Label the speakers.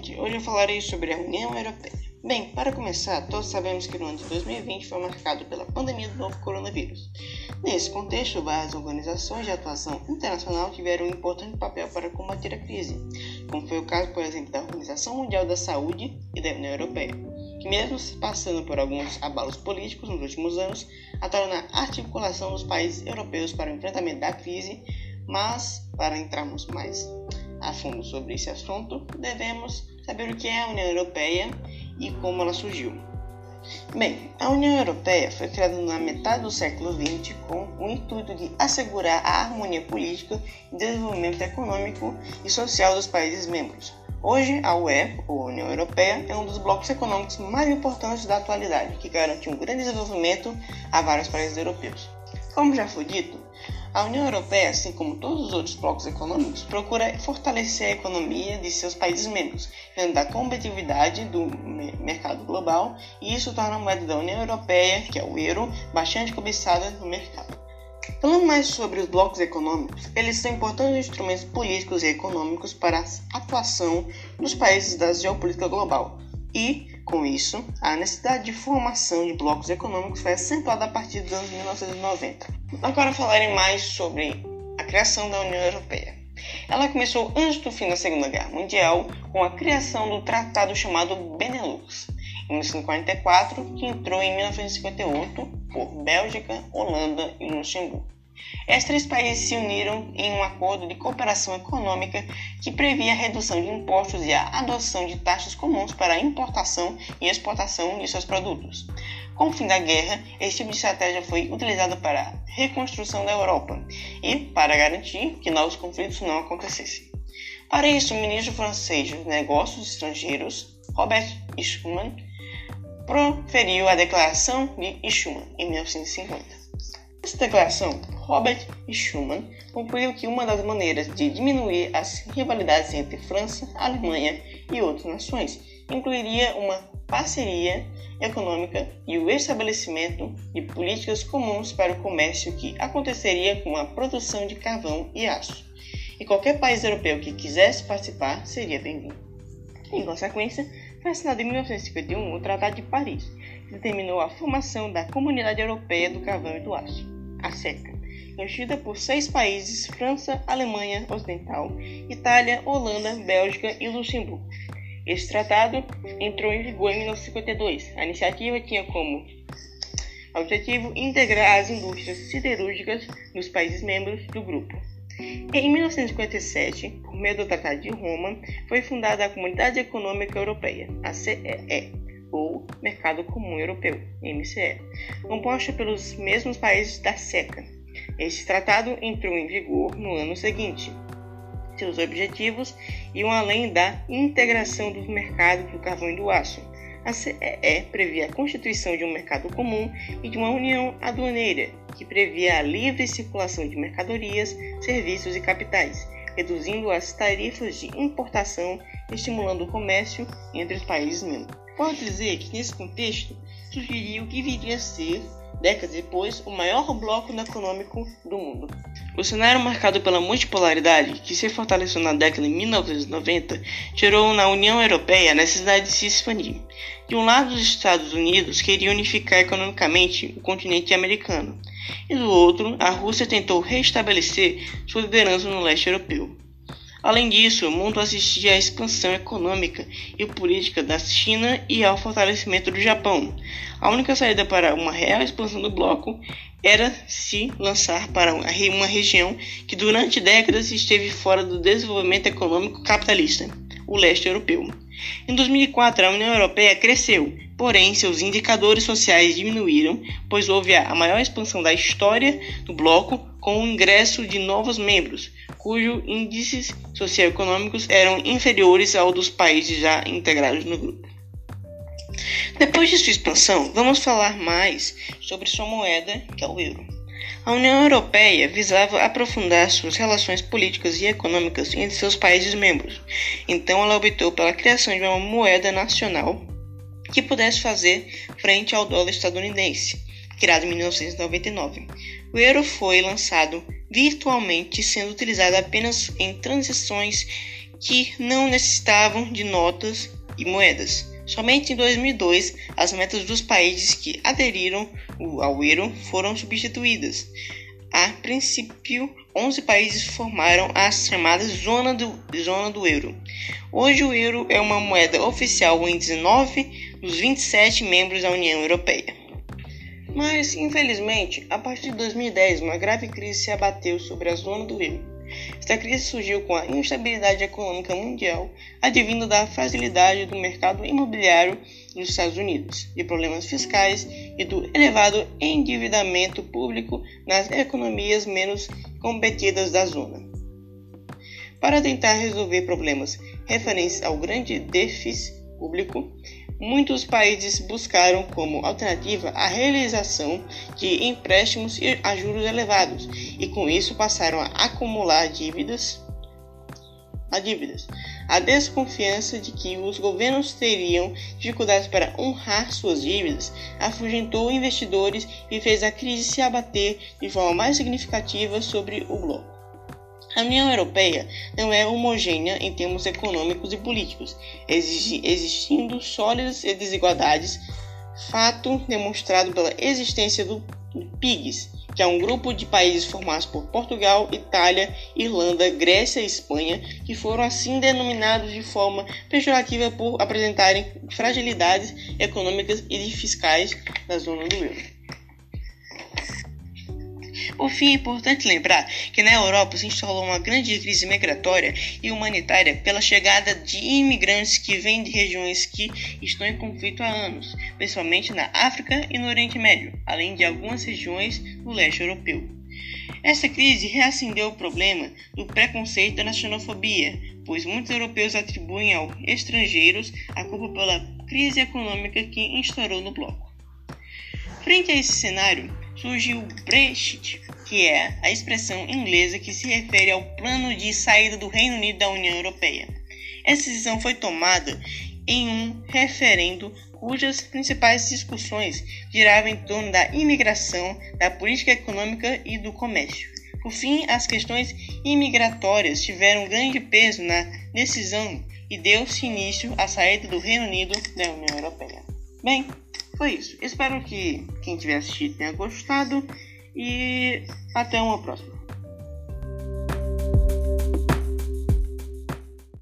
Speaker 1: gente! Hoje eu falarei sobre a União Europeia. Bem, para começar, todos sabemos que no ano de 2020 foi marcado pela pandemia do novo coronavírus. Nesse contexto, várias organizações de atuação internacional tiveram um importante papel para combater a crise, como foi o caso, por exemplo, da Organização Mundial da Saúde e da União Europeia, que mesmo se passando por alguns abalos políticos nos últimos anos, atuaram na articulação dos países europeus para o enfrentamento da crise, mas, para entrarmos mais a fundo sobre esse assunto, devemos saber o que é a União Europeia e como ela surgiu. Bem, a União Europeia foi criada na metade do século XX com o intuito de assegurar a harmonia política e desenvolvimento econômico e social dos países membros. Hoje, a UE, ou União Europeia, é um dos blocos econômicos mais importantes da atualidade, que garante um grande desenvolvimento a vários países europeus. Como já foi dito, a União Europeia, assim como todos os outros blocos econômicos, procura fortalecer a economia de seus países membros, dentro da competitividade do mercado global, e isso torna a moeda da União Europeia, que é o euro, bastante cobiçada no mercado. Falando mais sobre os blocos econômicos, eles são importantes instrumentos políticos e econômicos para a atuação dos países da geopolítica global, e, com isso, a necessidade de formação de blocos econômicos foi acentuada a partir dos anos 1990. Agora falarem mais sobre a criação da União Europeia. Ela começou antes do fim da Segunda Guerra Mundial com a criação do tratado chamado Benelux, em 1944, que entrou em 1958 por Bélgica, Holanda e Luxemburgo. Esses três países se uniram em um acordo de cooperação econômica que previa a redução de impostos e a adoção de taxas comuns para a importação e exportação de seus produtos. Com o fim da guerra, esse tipo de estratégia foi utilizado para a reconstrução da Europa e para garantir que novos conflitos não acontecessem. Para isso, o ministro francês dos Negócios Estrangeiros, Robert Schuman, proferiu a Declaração de Schuman em 1950. Essa declaração, Robert Schuman concluiu que uma das maneiras de diminuir as rivalidades entre França, Alemanha e outras nações incluiria uma parceria econômica e o estabelecimento de políticas comuns para o comércio que aconteceria com a produção de carvão e aço. E qualquer país europeu que quisesse participar seria bem-vindo. Em consequência, foi assinado em 1951 o Tratado de Paris, que determinou a formação da Comunidade Europeia do Carvão e do Aço, a CECA, constituída por seis países: França, Alemanha Ocidental, Itália, Holanda, Bélgica e Luxemburgo. Esse tratado entrou em vigor em 1952. A iniciativa tinha como objetivo integrar as indústrias siderúrgicas dos países membros do grupo. Em 1957, por meio do Tratado de Roma, foi fundada a Comunidade Econômica Europeia, a CEE, ou Mercado Comum Europeu, MCE, composta pelos mesmos países da SECA. Este tratado entrou em vigor no ano seguinte, seus objetivos iam além da integração dos mercados do carvão e do aço. A CEE previa a constituição de um mercado comum e de uma união aduaneira, que previa a livre circulação de mercadorias, serviços e capitais, reduzindo as tarifas de importação e estimulando o comércio entre os países membros. Pode dizer que, nesse contexto, surgiria o que viria a ser décadas depois, o maior bloco econômico do mundo. O cenário marcado pela multipolaridade, que se fortaleceu na década de 1990, gerou na União Europeia a necessidade de se expandir. De um lado, os Estados Unidos queriam unificar economicamente o continente americano, e do outro, a Rússia tentou restabelecer sua liderança no leste europeu. Além disso, o mundo assistia à expansão econômica e política da China e ao fortalecimento do Japão. A única saída para uma real expansão do bloco era se lançar para uma região que durante décadas esteve fora do desenvolvimento econômico capitalista, o leste europeu. Em 2004, a União Europeia cresceu, porém seus indicadores sociais diminuíram, pois houve a maior expansão da história do bloco com o ingresso de novos membros, cujos índices socioeconômicos eram inferiores ao dos países já integrados no grupo. Depois de sua expansão, vamos falar mais sobre sua moeda, que é o euro. A União Europeia visava aprofundar suas relações políticas e econômicas entre seus países membros, então ela optou pela criação de uma moeda nacional que pudesse fazer frente ao dólar estadunidense, criado em 1999. O euro foi lançado virtualmente, sendo utilizado apenas em transições que não necessitavam de notas e moedas. Somente em 2002, as metas dos países que aderiram ao euro foram substituídas. A princípio, 11 países formaram a chamada zona do, zona do euro. Hoje, o euro é uma moeda oficial em 19 dos 27 membros da União Europeia. Mas, infelizmente, a partir de 2010, uma grave crise se abateu sobre a zona do euro. Esta crise surgiu com a instabilidade econômica mundial, advindo da fragilidade do mercado imobiliário nos Estados Unidos, de problemas fiscais e do elevado endividamento público nas economias menos competidas da zona. Para tentar resolver problemas referentes ao grande déficit público, muitos países buscaram como alternativa a realização de empréstimos a juros elevados e com isso passaram a acumular dívidas. A dívidas. A desconfiança de que os governos teriam dificuldades para honrar suas dívidas afugentou investidores e fez a crise se abater de forma mais significativa sobre o bloco. A União Europeia não é homogênea em termos econômicos e políticos, existindo sólidas desigualdades, fato demonstrado pela existência do PIGS, que é um grupo de países formados por Portugal, Itália, Irlanda, Grécia e Espanha, que foram assim denominados de forma pejorativa por apresentarem fragilidades econômicas e fiscais da zona do euro. Por fim, é importante lembrar que na Europa se instalou uma grande crise migratória e humanitária pela chegada de imigrantes que vêm de regiões que estão em conflito há anos, principalmente na África e no Oriente Médio, além de algumas regiões do leste europeu. Essa crise reacendeu o problema do preconceito da xenofobia, pois muitos europeus atribuem aos estrangeiros a culpa pela crise econômica que instaurou no bloco. Frente a esse cenário, surge o Brexit, que é a expressão inglesa que se refere ao plano de saída do Reino Unido da União Europeia. Essa decisão foi tomada em um referendo cujas principais discussões giravam em torno da imigração, da política econômica e do comércio. Por fim, as questões imigratórias tiveram grande peso na decisão e deu-se início à saída do Reino Unido da União Europeia. Bem, foi isso. Espero que quem tiver assistido tenha gostado e até uma próxima.